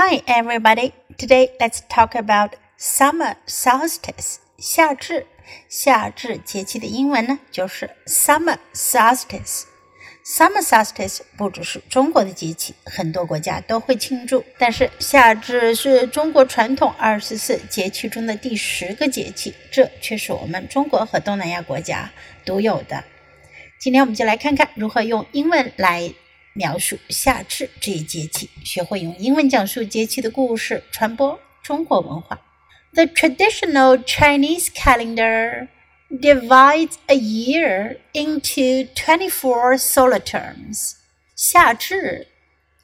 Hi, everybody. Today, let's talk about summer solstice. 夏至，夏至节气的英文呢，就是 summer solstice。Summer solstice 不只是中国的节气，很多国家都会庆祝。但是夏至是中国传统二十四节气中的第十个节气，这却是我们中国和东南亚国家独有的。今天我们就来看看如何用英文来。描述夏至这一节气，学会用英文讲述节气的故事，传播中国文化。The traditional Chinese calendar divides a year into 24 solar terms. 夏至,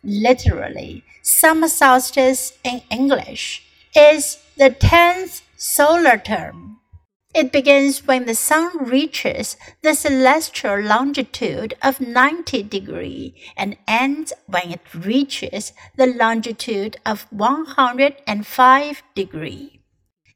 literally summer solstice in English, is the 10th solar term. It begins when the sun reaches the celestial longitude of 90 degree and ends when it reaches the longitude of 105 degree.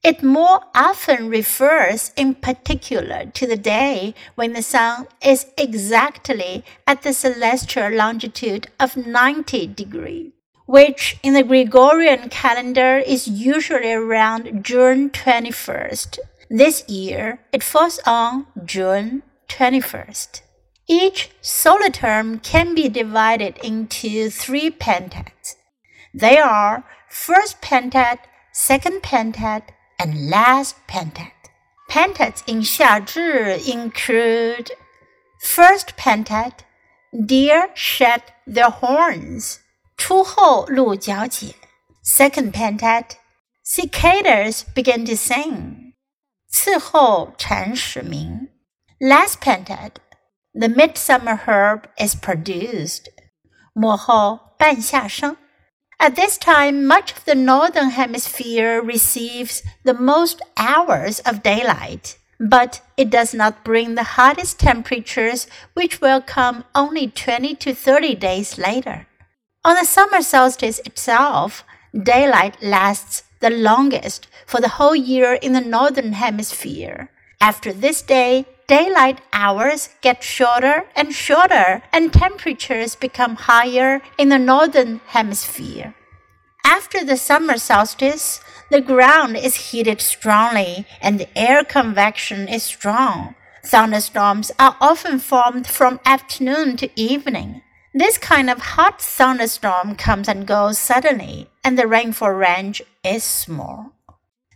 It more often refers in particular to the day when the sun is exactly at the celestial longitude of 90 degree, which in the Gregorian calendar is usually around June 21st this year, it falls on June 21st. Each solar term can be divided into three pentads. They are first pentad, second pentad, and last pentad. Pentads in Xiazhi include first pentad, deer shed their horns. 初候鹿角解. Second pentad, cicadas begin to sing. 次候蝉始鸣。Last pentad, the midsummer herb is produced. 末候半夏生。At this time, much of the northern hemisphere receives the most hours of daylight, but it does not bring the hottest temperatures, which will come only 20 to 30 days later. On the summer solstice itself, daylight lasts the longest for the whole year in the northern hemisphere. After this day, daylight hours get shorter and shorter, and temperatures become higher in the northern hemisphere. After the summer solstice, the ground is heated strongly and the air convection is strong. Thunderstorms are often formed from afternoon to evening. This kind of hot thunderstorm comes and goes suddenly, and the rainfall range is small.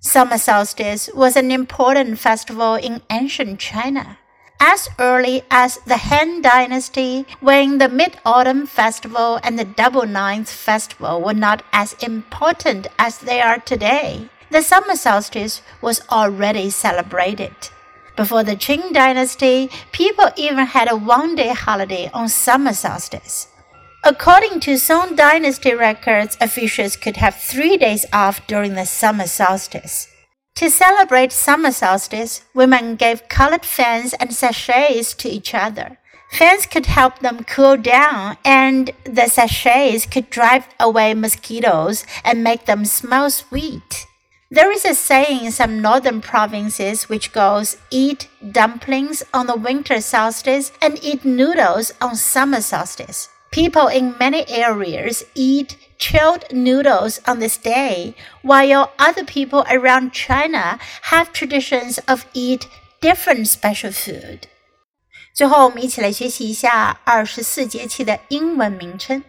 Summer solstice was an important festival in ancient China. As early as the Han Dynasty, when the Mid Autumn Festival and the Double Ninth Festival were not as important as they are today, the summer solstice was already celebrated. Before the Qing dynasty, people even had a one day holiday on summer solstice. According to Song dynasty records, officials could have three days off during the summer solstice. To celebrate summer solstice, women gave colored fans and sachets to each other. Fans could help them cool down, and the sachets could drive away mosquitoes and make them smell sweet. There is a saying in some northern provinces which goes, eat dumplings on the winter solstice and eat noodles on summer solstice. People in many areas eat chilled noodles on this day, while other people around China have traditions of eat different special food. 最后，我们一起来学习一下二十四节气的英文名称。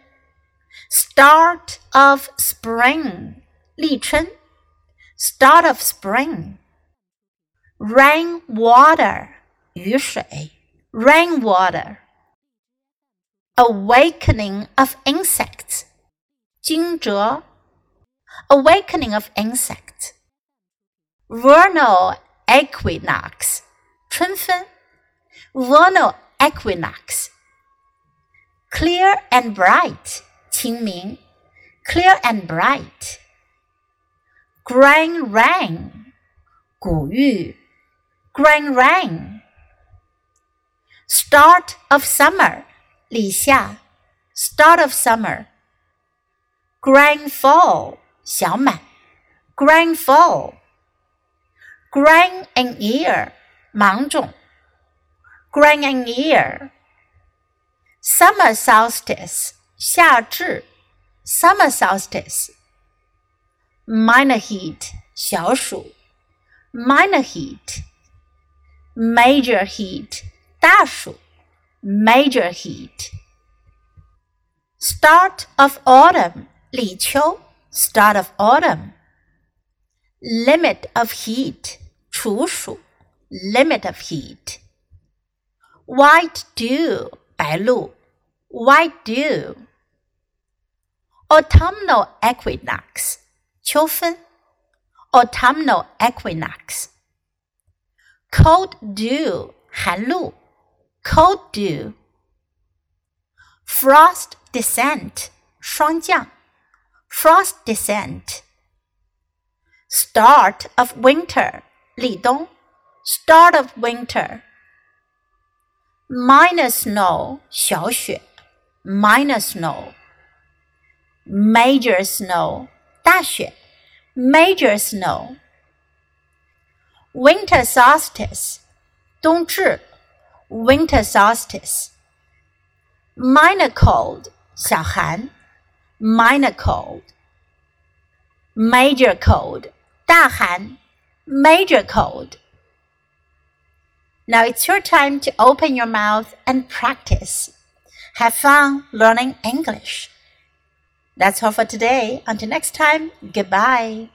Start of Spring，立春。start of spring. Rain water, 雨水 rain water. Awakening of insects. 惊蛰 Awakening of insects. Vernal equinox. 春分 Vernal equinox. Clear and bright. 清明 Clear and bright. Grain rain. 谷雨 Grain rain. Start of summer. 立夏，start of summer。Grain full，小满，Grain full。Grain in ear，芒种，Grain in ear。Summer Minor heat. Major heat, 大暑 ，major heat。start of autumn 立秋，start of autumn。limit of heat 处暑，limit of heat。white dew 白露，white dew。autumnal equinox 秋分，autumnal equinox。cold dew 寒露 cold dew, frost descent, 霜降, frost descent, start of winter, 立冬, start of winter, minor snow, 小雪, Minor snow, major snow, 大雪, major snow, winter solstice, 冬至。，winter solstice。minor cold 小寒，minor cold。major cold 大寒，major cold。Now it's your time to open your mouth and practice. Have fun learning English. That's all for today. Until next time, goodbye.